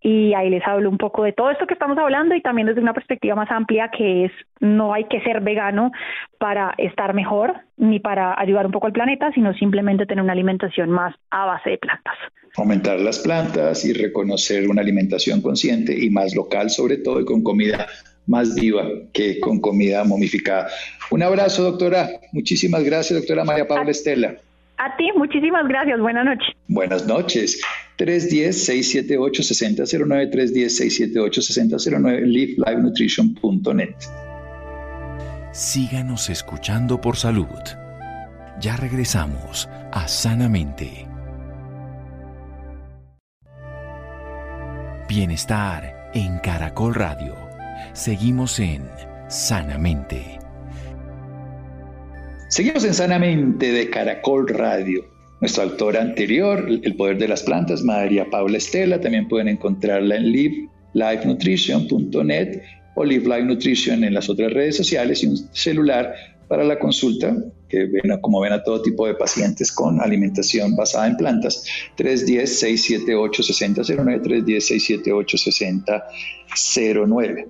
y ahí les hablo un poco de todo esto que estamos hablando y también desde una perspectiva más amplia que es no hay que ser vegano para estar mejor ni para ayudar un poco al planeta, sino simplemente tener una alimentación más a base de plantas. Aumentar las plantas y reconocer una alimentación consciente y más local sobre todo y con comida más viva que con comida momificada. Un abrazo, doctora. Muchísimas gracias, doctora María Paula Estela. A ti, muchísimas gracias. Buenas noches. Buenas noches. 310-678-6009, 310-678-6009, livelivenutrition.net. Síganos escuchando por salud. Ya regresamos a Sanamente. Bienestar en Caracol Radio. Seguimos en Sanamente. Seguimos en Sanamente de Caracol Radio. Nuestra autora anterior, El Poder de las Plantas, María Paula Estela, también pueden encontrarla en livelifenutrition.net o Live Life Nutrition en las otras redes sociales y un celular para la consulta, que ven, como ven a todo tipo de pacientes con alimentación basada en plantas, 310-678-6009, 310-678-6009.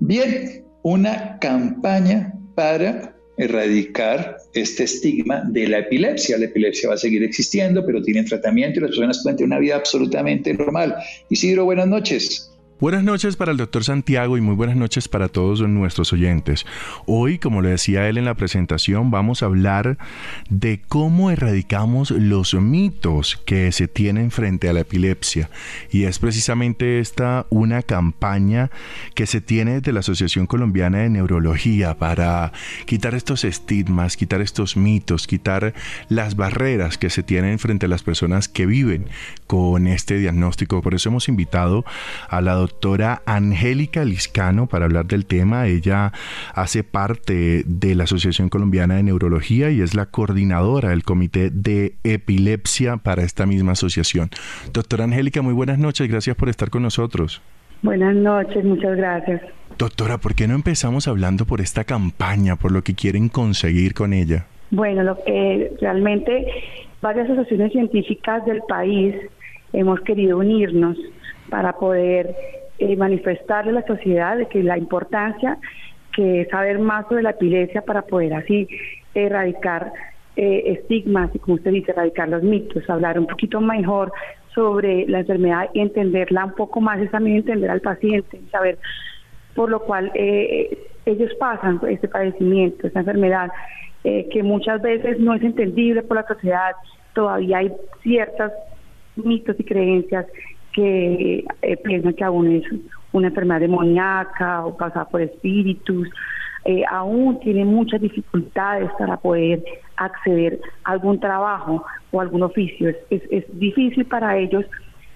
Bien, una campaña para erradicar este estigma de la epilepsia. La epilepsia va a seguir existiendo, pero tienen tratamiento y las personas pueden tener una vida absolutamente normal. Isidro, buenas noches. Buenas noches para el doctor Santiago y muy buenas noches para todos nuestros oyentes. Hoy, como le decía él en la presentación, vamos a hablar de cómo erradicamos los mitos que se tienen frente a la epilepsia. Y es precisamente esta una campaña que se tiene de la Asociación Colombiana de Neurología para quitar estos estigmas, quitar estos mitos, quitar las barreras que se tienen frente a las personas que viven con este diagnóstico. Por eso hemos invitado a la doctora Angélica Liscano para hablar del tema. Ella hace parte de la Asociación Colombiana de Neurología y es la coordinadora del Comité de Epilepsia para esta misma asociación. Doctora Angélica, muy buenas noches. Gracias por estar con nosotros. Buenas noches, muchas gracias. Doctora, ¿por qué no empezamos hablando por esta campaña, por lo que quieren conseguir con ella? Bueno, lo que realmente varias asociaciones científicas del país hemos querido unirnos para poder eh, manifestarle a la sociedad de que la importancia que es saber más sobre la epilepsia para poder así erradicar eh, estigmas y como usted dice, erradicar los mitos, hablar un poquito mejor sobre la enfermedad y entenderla un poco más, es también entender al paciente, saber por lo cual eh, ellos pasan este padecimiento, esta enfermedad, eh, que muchas veces no es entendible por la sociedad, todavía hay ciertos mitos y creencias que eh, piensan que aún es una enfermedad demoníaca o causada por espíritus, eh, aún tienen muchas dificultades para poder acceder a algún trabajo o algún oficio. Es, es, difícil para ellos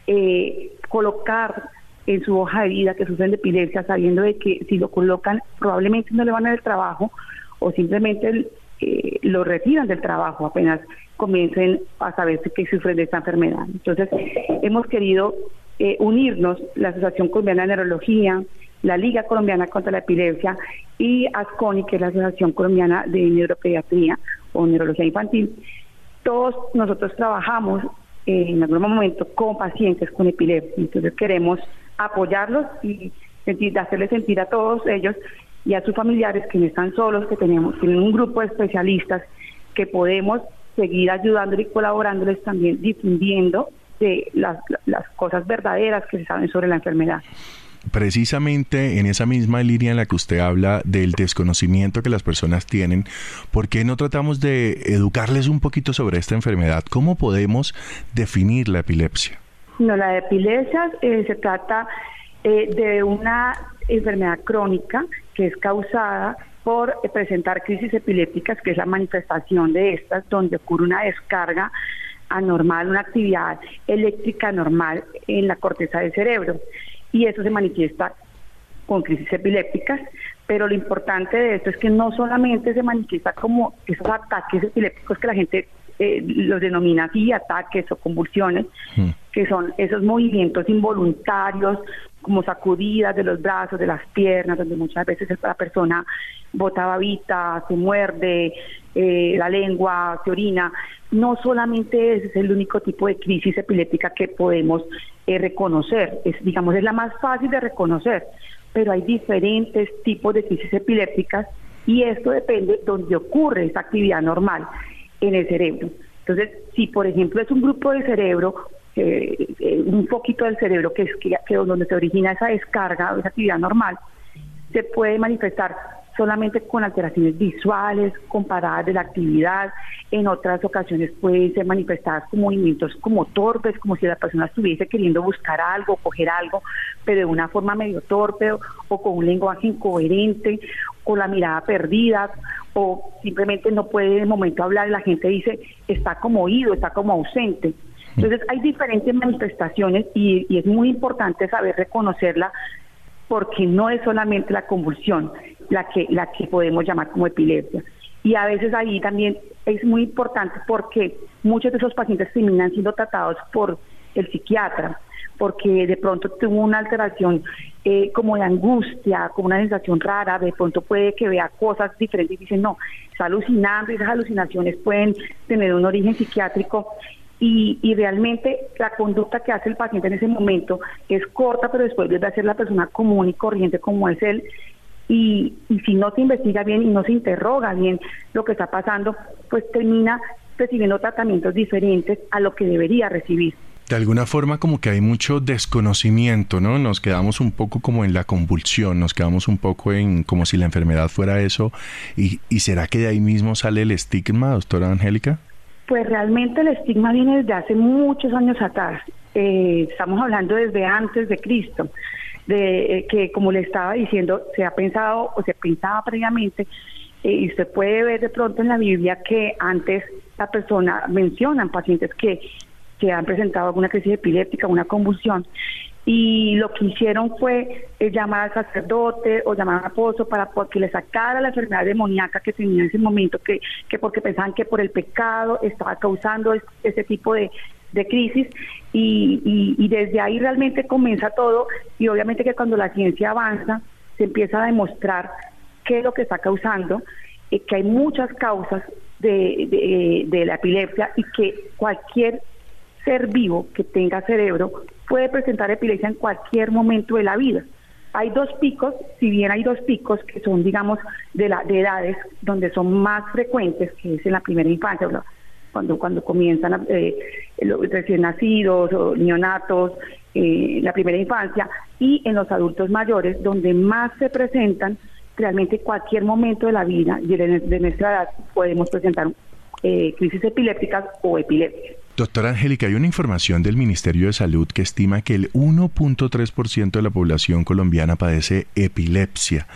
eh, colocar en su hoja de vida que sufren de epilepsia, sabiendo de que si lo colocan probablemente no le van a dar trabajo o simplemente eh, lo retiran del trabajo apenas comiencen a saber que sufren de esta enfermedad. Entonces, hemos querido eh, unirnos, la Asociación Colombiana de Neurología, la Liga Colombiana contra la Epilepsia y ASCONI, que es la Asociación Colombiana de Neuropediatría o Neurología Infantil. Todos nosotros trabajamos eh, en algún momento con pacientes con epilepsia, entonces queremos apoyarlos y sentir, hacerles sentir a todos ellos y a sus familiares que no están solos, que tenemos tienen un grupo de especialistas que podemos seguir ayudándoles y colaborándoles también difundiendo de las, las cosas verdaderas que se saben sobre la enfermedad precisamente en esa misma línea en la que usted habla del desconocimiento que las personas tienen, ¿por qué no tratamos de educarles un poquito sobre esta enfermedad? ¿Cómo podemos definir la epilepsia? No, la epilepsia eh, se trata eh, de una enfermedad crónica que es causada por presentar crisis epilépticas, que es la manifestación de estas, donde ocurre una descarga anormal, una actividad eléctrica normal en la corteza del cerebro. Y eso se manifiesta con crisis epilépticas, pero lo importante de esto es que no solamente se manifiesta como esos ataques epilépticos que la gente eh, los denomina así, ataques o convulsiones, hmm. que son esos movimientos involuntarios, como sacudidas de los brazos, de las piernas, donde muchas veces la persona bota babita, se muerde, eh, la lengua, se orina. No solamente ese es el único tipo de crisis epiléptica que podemos eh, reconocer, es, digamos, es la más fácil de reconocer, pero hay diferentes tipos de crisis epilépticas y esto depende de donde ocurre esa actividad normal en el cerebro. Entonces, si por ejemplo es un grupo del cerebro, eh, eh, un poquito del cerebro que es que, donde se origina esa descarga o esa actividad normal, se puede manifestar solamente con alteraciones visuales, comparadas de la actividad. En otras ocasiones pueden ser manifestadas con movimientos como torpes, como si la persona estuviese queriendo buscar algo, coger algo, pero de una forma medio torpe o con un lenguaje incoherente, con la mirada perdida o simplemente no puede de momento hablar y la gente dice está como oído, está como ausente. Entonces hay diferentes manifestaciones y, y es muy importante saber reconocerla porque no es solamente la convulsión la que, la que podemos llamar como epilepsia. Y a veces ahí también es muy importante porque muchos de esos pacientes terminan siendo tratados por el psiquiatra porque de pronto tuvo una alteración eh, como de angustia, como una sensación rara, de pronto puede que vea cosas diferentes y dice, no, está alucinando y esas alucinaciones pueden tener un origen psiquiátrico y, realmente la conducta que hace el paciente en ese momento es corta, pero después a ser la persona común y corriente como es él. Y, y si no se investiga bien y no se interroga bien lo que está pasando, pues termina recibiendo tratamientos diferentes a lo que debería recibir de alguna forma como que hay mucho desconocimiento, ¿no? Nos quedamos un poco como en la convulsión, nos quedamos un poco en como si la enfermedad fuera eso. ¿Y, y será que de ahí mismo sale el estigma, doctora Angélica? Pues realmente el estigma viene desde hace muchos años atrás. Eh, estamos hablando desde antes de Cristo, de eh, que como le estaba diciendo, se ha pensado o se pensaba previamente eh, y usted puede ver de pronto en la Biblia que antes la persona mencionan pacientes que que han presentado alguna crisis epiléptica, una convulsión. Y lo que hicieron fue eh, llamar al sacerdote o llamar al apóstol para que le sacara la enfermedad demoníaca que tenía en ese momento, que, que porque pensaban que por el pecado estaba causando ese tipo de, crisis y, y, desde ahí realmente comienza todo y obviamente que cuando la ciencia avanza se empieza a demostrar qué es lo que está causando, eh, que hay muchas causas de, de la epilepsia y que cualquier ser vivo que tenga cerebro puede presentar epilepsia en cualquier momento de la vida. Hay dos picos, si bien hay dos picos que son, digamos, de, la, de edades donde son más frecuentes, que es en la primera infancia, cuando, cuando comienzan eh, los recién nacidos o neonatos, eh, la primera infancia, y en los adultos mayores, donde más se presentan, realmente cualquier momento de la vida y de, nuestra edad podemos presentar eh, crisis epilépticas o epilepsia. Doctora Angélica, hay una información del Ministerio de Salud que estima que el 1.3% de la población colombiana padece epilepsia.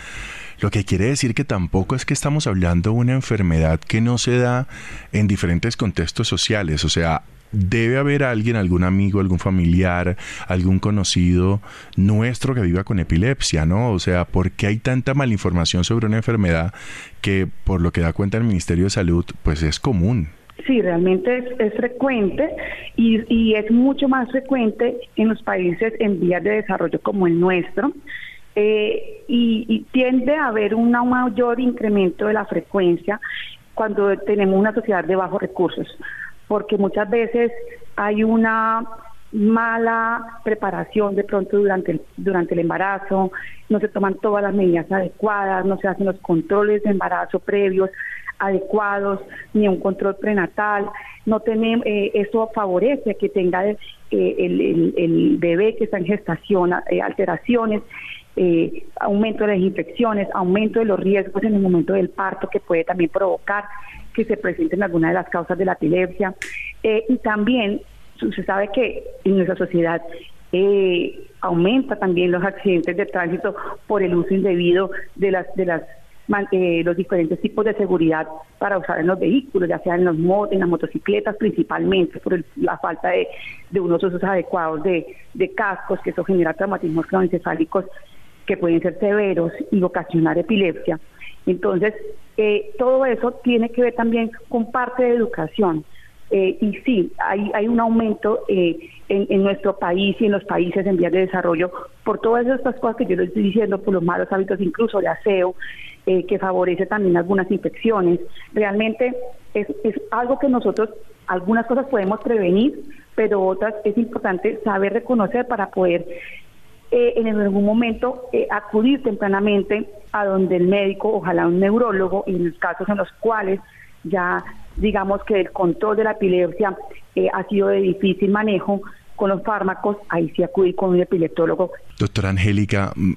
Lo que quiere decir que tampoco es que estamos hablando de una enfermedad que no se da en diferentes contextos sociales. O sea, debe haber alguien, algún amigo, algún familiar, algún conocido nuestro que viva con epilepsia, ¿no? O sea, ¿por qué hay tanta malinformación sobre una enfermedad que, por lo que da cuenta el Ministerio de Salud, pues es común? Sí, realmente es, frecuente y, es mucho más frecuente en los países en vías de desarrollo como el nuestro. Eh, y, tiende a haber un mayor incremento de la frecuencia cuando tenemos una sociedad de bajos recursos, porque muchas veces hay una mala preparación de pronto durante el, durante el embarazo, no se toman todas las medidas adecuadas, no se hacen los controles de embarazo previos, adecuados, ni un control prenatal. No tenemos, eh, eso favorece que tenga eh, el, bebé que está en gestación eh, alteraciones, aumento de las infecciones, aumento de los riesgos en el momento del parto que puede también provocar que se presenten algunas de las causas de la epilepsia. y también se sabe que en nuestra sociedad aumenta también los accidentes de tránsito por el uso indebido de las de las eh, los diferentes tipos de seguridad para usar en los vehículos, ya sea en, los en las motocicletas principalmente, por la falta de, unos usos adecuados de, cascos, que eso genera traumatismos cronoencefálicos que pueden ser severos y ocasionar epilepsia. Entonces, eh, todo eso tiene que ver también con parte de educación. Eh, y sí, hay, un aumento en, en, nuestro país y en los países en vías de desarrollo por todas estas cosas que yo les estoy diciendo, por los malos hábitos incluso de aseo, eh, que favorece también algunas infecciones. Realmente es, algo que nosotros, algunas cosas podemos prevenir, pero otras es importante saber reconocer para poder eh, en algún momento eh, acudir tempranamente a donde el médico, ojalá un neurólogo, en los casos en los cuales ya digamos que el control de la epilepsia ha sido de difícil manejo, con los fármacos, ahí sí acudí con un epileptólogo. Doctora Angélica, mm,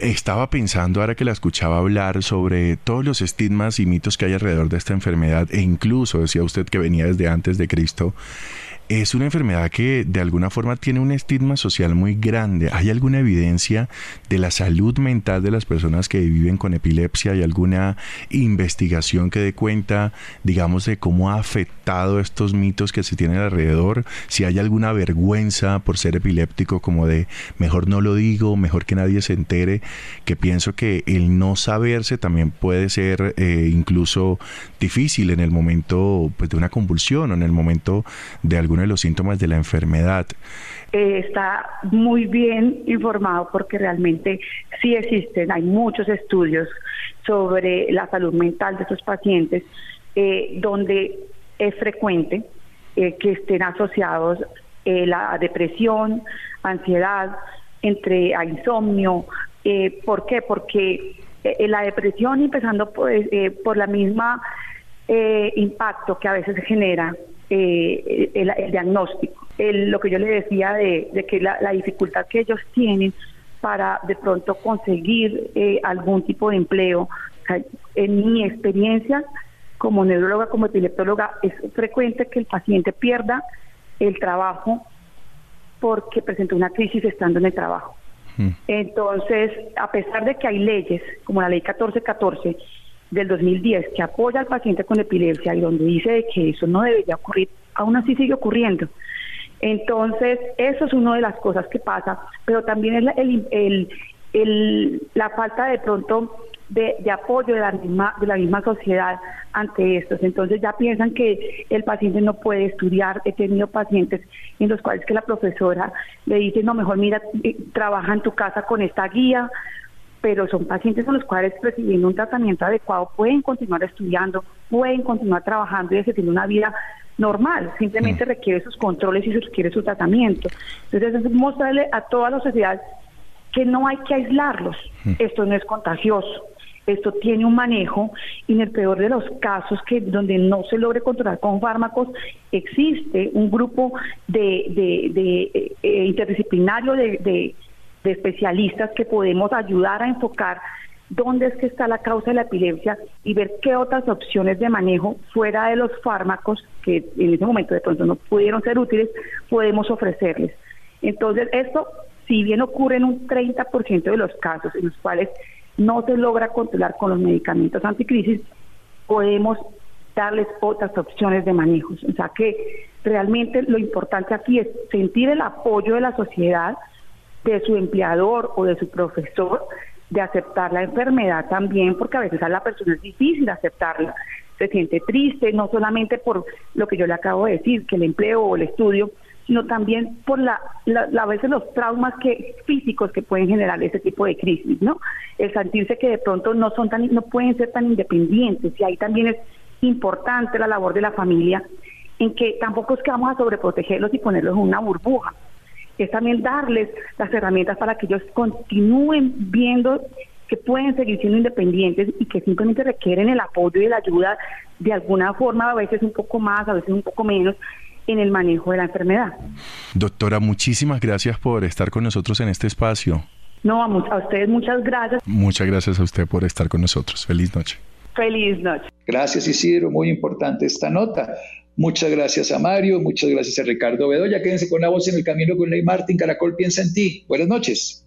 estaba pensando ahora que la escuchaba hablar sobre todos los estigmas y mitos que hay alrededor de esta enfermedad e incluso decía usted que venía desde antes de Cristo es una enfermedad que de alguna forma tiene un estigma social muy grande. ¿Hay alguna evidencia de la salud mental de las personas que viven con epilepsia? ¿Hay alguna investigación que dé cuenta, digamos, de cómo ha afectado estos mitos que se tienen alrededor? Si hay alguna vergüenza por ser epiléptico, como de mejor no lo digo, mejor que nadie se entere, que pienso que el no saberse también puede ser eh, incluso difícil en el momento pues, de una convulsión o en el momento de algún de los síntomas de la enfermedad. Eh, está muy bien informado porque realmente sí existen, hay muchos estudios sobre la salud mental de estos pacientes eh, donde es frecuente eh, que estén asociados la depresión, ansiedad, entre insomnio. ¿Por qué? Porque la depresión, empezando pues, por la misma impacto que a veces genera eh, el, diagnóstico. lo que yo le decía de, que la, dificultad que ellos tienen para de pronto conseguir eh, algún tipo de empleo. En mi experiencia como neuróloga, como epileptóloga, es frecuente que el paciente pierda el trabajo porque presenta una crisis estando en el trabajo. Hmm. Entonces, a pesar de que hay leyes como la ley 1414 del 2010 que apoya al paciente con epilepsia y donde dice que eso no debería ocurrir, aún así sigue ocurriendo. Entonces, eso es una de las cosas que pasa, pero también es la, el, el, la falta de pronto de, apoyo de la, misma, de la misma sociedad ante estos. Entonces ya piensan que el paciente no puede estudiar. He tenido pacientes en los cuales que la profesora le dice, no, mejor mira, eh, trabaja en tu casa con esta guía pero son pacientes con los cuales recibiendo un tratamiento adecuado pueden continuar estudiando, pueden continuar trabajando y tiene una vida normal, simplemente mm. requiere sus controles y requiere su tratamiento. Entonces es mostrarle a toda la sociedad que no hay que aislarlos, mm. esto no es contagioso, esto tiene un manejo y en el peor de los casos que donde no se logre controlar con fármacos existe un grupo de, de, eh, interdisciplinario de, especialistas que podemos ayudar a enfocar dónde es que está la causa de la epilepsia y ver qué otras opciones de manejo fuera de los fármacos que en ese momento de pronto no pudieron ser útiles podemos ofrecerles. Entonces esto si bien ocurre en un 30% de los casos en los cuales no se logra controlar con los medicamentos anticrisis, podemos darles otras opciones de manejo. O sea que realmente lo importante aquí es sentir el apoyo de la sociedad, de su empleador o de su profesor, de aceptar la enfermedad también, porque a veces a la persona es difícil aceptarla. Se siente triste, no solamente por lo que yo le acabo de decir, que el empleo o el estudio, sino también por la, a veces los traumas que físicos que pueden generar ese tipo de crisis, ¿no? El sentirse que de pronto no son tan no pueden ser tan independientes y ahí también es importante la labor de la familia en que tampoco es que vamos a sobreprotegerlos y ponerlos en una burbuja. Es también darles las herramientas para que ellos continúen viendo que pueden seguir siendo independientes y que simplemente requieren el apoyo y la ayuda de alguna forma, a veces un poco más, a veces un poco menos, en el manejo de la enfermedad. Doctora, muchísimas gracias por estar con nosotros en este espacio. No, a, a ustedes muchas gracias. Muchas gracias a usted por estar con nosotros. Feliz noche. Feliz noche. Gracias Isidro, muy importante esta nota. Muchas gracias a Mario, muchas gracias a Ricardo Bedoya. Quédense con la voz en el camino con Ley Martín. Caracol piensa en ti. Buenas noches.